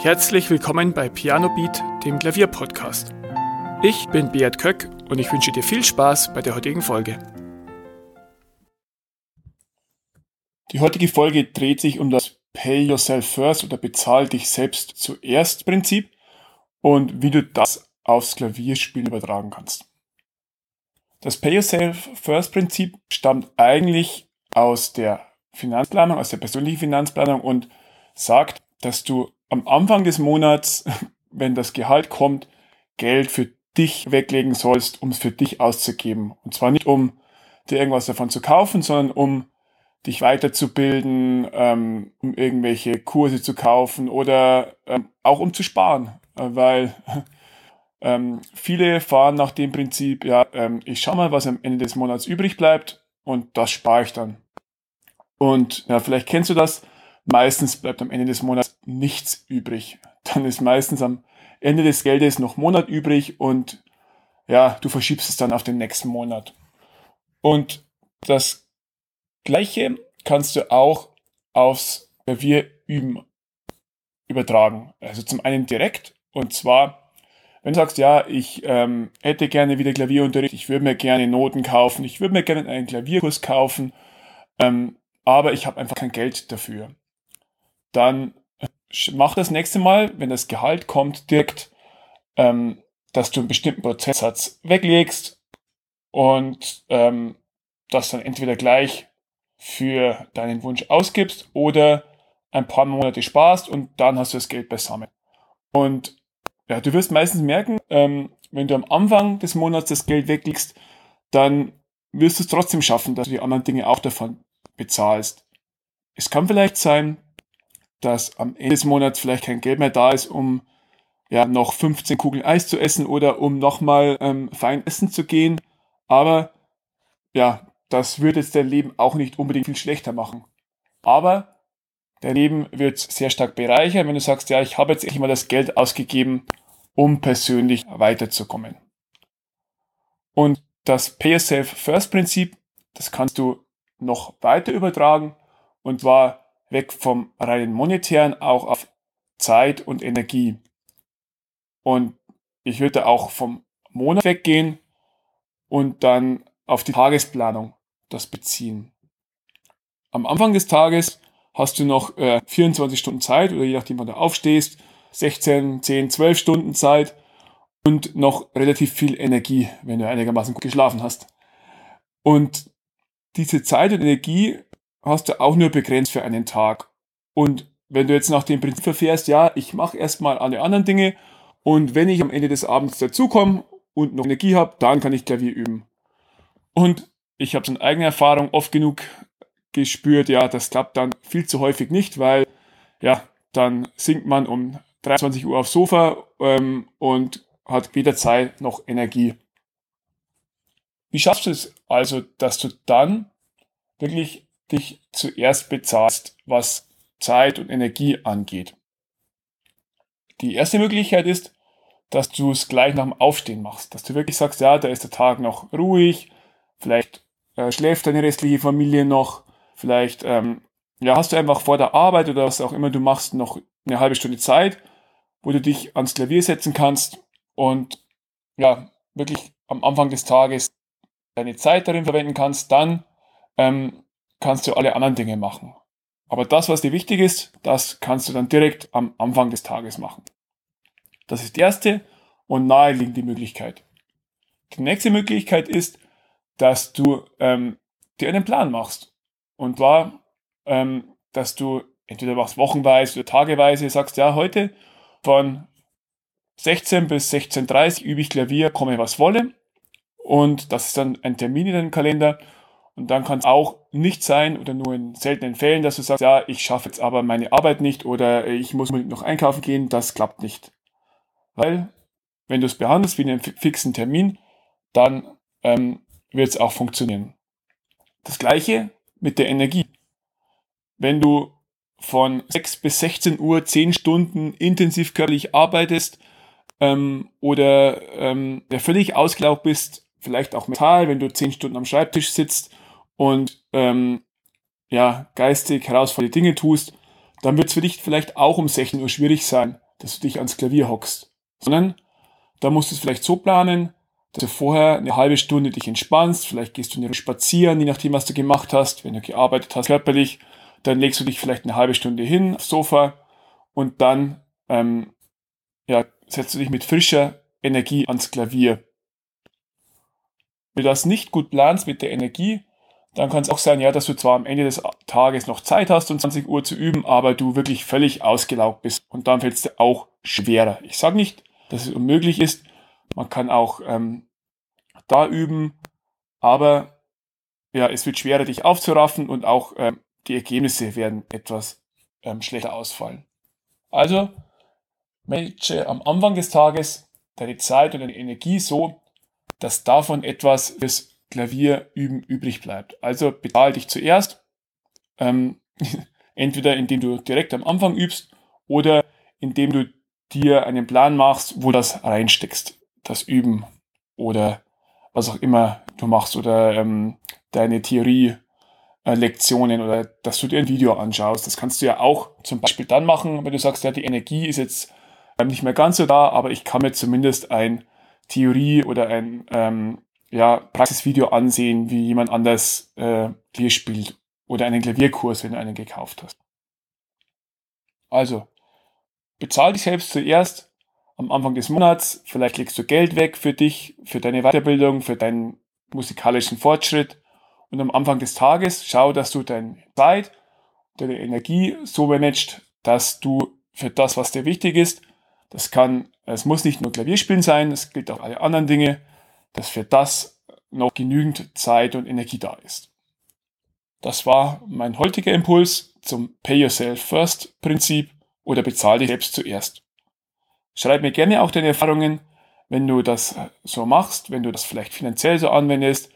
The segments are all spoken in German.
Herzlich willkommen bei Piano Beat, dem Klavierpodcast. Ich bin Beat Köck und ich wünsche dir viel Spaß bei der heutigen Folge. Die heutige Folge dreht sich um das Pay Yourself First oder Bezahl dich selbst zuerst Prinzip und wie du das aufs Klavierspielen übertragen kannst. Das Pay Yourself First Prinzip stammt eigentlich aus der Finanzplanung, aus der persönlichen Finanzplanung und sagt, dass du am Anfang des Monats, wenn das Gehalt kommt, Geld für dich weglegen sollst, um es für dich auszugeben. Und zwar nicht, um dir irgendwas davon zu kaufen, sondern um dich weiterzubilden, ähm, um irgendwelche Kurse zu kaufen oder ähm, auch um zu sparen. Äh, weil ähm, viele fahren nach dem Prinzip, ja, ähm, ich schau mal, was am Ende des Monats übrig bleibt und das spare ich dann. Und ja, vielleicht kennst du das, meistens bleibt am Ende des Monats nichts übrig. Dann ist meistens am Ende des Geldes noch Monat übrig und ja, du verschiebst es dann auf den nächsten Monat. Und das Gleiche kannst du auch aufs Klavier üben übertragen. Also zum einen direkt und zwar, wenn du sagst, ja, ich ähm, hätte gerne wieder Klavierunterricht, ich würde mir gerne Noten kaufen, ich würde mir gerne einen Klavierkurs kaufen, ähm, aber ich habe einfach kein Geld dafür dann mach das nächste Mal, wenn das Gehalt kommt, direkt, ähm, dass du einen bestimmten Prozentsatz weglegst und ähm, das dann entweder gleich für deinen Wunsch ausgibst oder ein paar Monate sparst und dann hast du das Geld beisammen. Und ja, du wirst meistens merken, ähm, wenn du am Anfang des Monats das Geld weglegst, dann wirst du es trotzdem schaffen, dass du die anderen Dinge auch davon bezahlst. Es kann vielleicht sein, dass am Ende des Monats vielleicht kein Geld mehr da ist, um ja noch 15 Kugeln Eis zu essen oder um nochmal ähm, fein essen zu gehen. Aber ja, das würde jetzt dein Leben auch nicht unbedingt viel schlechter machen. Aber dein Leben wird sehr stark bereichern, wenn du sagst, ja, ich habe jetzt endlich mal das Geld ausgegeben, um persönlich weiterzukommen. Und das Pay Yourself First Prinzip, das kannst du noch weiter übertragen. Und zwar weg vom reinen monetären auch auf Zeit und Energie. Und ich würde auch vom Monat weggehen und dann auf die Tagesplanung das beziehen. Am Anfang des Tages hast du noch äh, 24 Stunden Zeit oder je nachdem, wann du aufstehst, 16, 10, 12 Stunden Zeit und noch relativ viel Energie, wenn du einigermaßen gut geschlafen hast. Und diese Zeit und Energie hast du auch nur begrenzt für einen Tag. Und wenn du jetzt nach dem Prinzip verfährst, ja, ich mache erstmal alle anderen Dinge und wenn ich am Ende des Abends dazukomme und noch Energie habe, dann kann ich Klavier üben. Und ich habe es in eigener Erfahrung oft genug gespürt, ja, das klappt dann viel zu häufig nicht, weil ja, dann sinkt man um 23 Uhr aufs Sofa ähm, und hat weder Zeit noch Energie. Wie schaffst du es also, dass du dann wirklich dich zuerst bezahlst, was Zeit und Energie angeht. Die erste Möglichkeit ist, dass du es gleich nach dem Aufstehen machst, dass du wirklich sagst, ja, da ist der Tag noch ruhig, vielleicht äh, schläft deine restliche Familie noch, vielleicht ähm, ja, hast du einfach vor der Arbeit oder was auch immer du machst noch eine halbe Stunde Zeit, wo du dich ans Klavier setzen kannst und ja, wirklich am Anfang des Tages deine Zeit darin verwenden kannst, dann ähm, kannst du alle anderen Dinge machen. Aber das, was dir wichtig ist, das kannst du dann direkt am Anfang des Tages machen. Das ist die erste und naheliegende Möglichkeit. Die nächste Möglichkeit ist, dass du ähm, dir einen Plan machst. Und zwar, ähm, dass du entweder machst wochenweise oder tageweise, sagst, ja, heute von 16 bis 16.30 übe ich Klavier, komme was wolle. Und das ist dann ein Termin in deinem Kalender. Und dann kann es auch nicht sein oder nur in seltenen Fällen, dass du sagst, ja, ich schaffe jetzt aber meine Arbeit nicht oder ich muss noch einkaufen gehen, das klappt nicht. Weil, wenn du es behandelst wie einen fixen Termin, dann ähm, wird es auch funktionieren. Das gleiche mit der Energie. Wenn du von 6 bis 16 Uhr 10 Stunden intensiv körperlich arbeitest ähm, oder ähm, völlig ausgelaugt bist, vielleicht auch mental, wenn du 10 Stunden am Schreibtisch sitzt und ähm, ja, geistig herausfordernde Dinge tust, dann wird es für dich vielleicht auch um 16 Uhr schwierig sein, dass du dich ans Klavier hockst, sondern da musst du es vielleicht so planen, dass du vorher eine halbe Stunde dich entspannst, vielleicht gehst du eine Runde spazieren, je nachdem, was du gemacht hast, wenn du gearbeitet hast körperlich, dann legst du dich vielleicht eine halbe Stunde hin aufs Sofa und dann ähm, ja, setzt du dich mit frischer Energie ans Klavier. Wenn du das nicht gut planst mit der Energie, dann kann es auch sein, ja, dass du zwar am Ende des Tages noch Zeit hast, um 20 Uhr zu üben, aber du wirklich völlig ausgelaugt bist und dann fällt es dir auch schwerer. Ich sage nicht, dass es unmöglich ist. Man kann auch ähm, da üben, aber ja, es wird schwerer, dich aufzuraffen und auch ähm, die Ergebnisse werden etwas ähm, schlechter ausfallen. Also manage am Anfang des Tages deine Zeit und deine Energie so, dass davon etwas fürs Klavierüben übrig bleibt. Also bezahl dich zuerst, ähm, entweder indem du direkt am Anfang übst oder indem du dir einen Plan machst, wo das reinsteckst, das Üben oder was auch immer du machst oder ähm, deine Theorie äh, oder dass du dir ein Video anschaust. Das kannst du ja auch zum Beispiel dann machen, wenn du sagst, ja, die Energie ist jetzt ähm, nicht mehr ganz so da, aber ich kann mir zumindest ein Theorie oder ein ähm, ja, Praxisvideo ansehen, wie jemand anders äh, Klavier spielt oder einen Klavierkurs, wenn du einen gekauft hast. Also, bezahl dich selbst zuerst am Anfang des Monats. Vielleicht legst du Geld weg für dich, für deine Weiterbildung, für deinen musikalischen Fortschritt. Und am Anfang des Tages schau, dass du deine Zeit, deine Energie so managst, dass du für das, was dir wichtig ist, das kann, es muss nicht nur Klavierspielen sein, es gilt auch alle anderen Dinge, dass für das noch genügend Zeit und Energie da ist. Das war mein heutiger Impuls zum Pay Yourself First Prinzip oder bezahl dich selbst zuerst. Schreib mir gerne auch deine Erfahrungen, wenn du das so machst, wenn du das vielleicht finanziell so anwendest,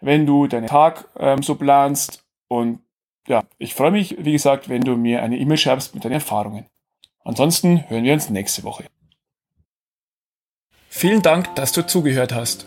wenn du deinen Tag ähm, so planst. Und ja, ich freue mich, wie gesagt, wenn du mir eine E-Mail schreibst mit deinen Erfahrungen. Ansonsten hören wir uns nächste Woche. Vielen Dank, dass du zugehört hast.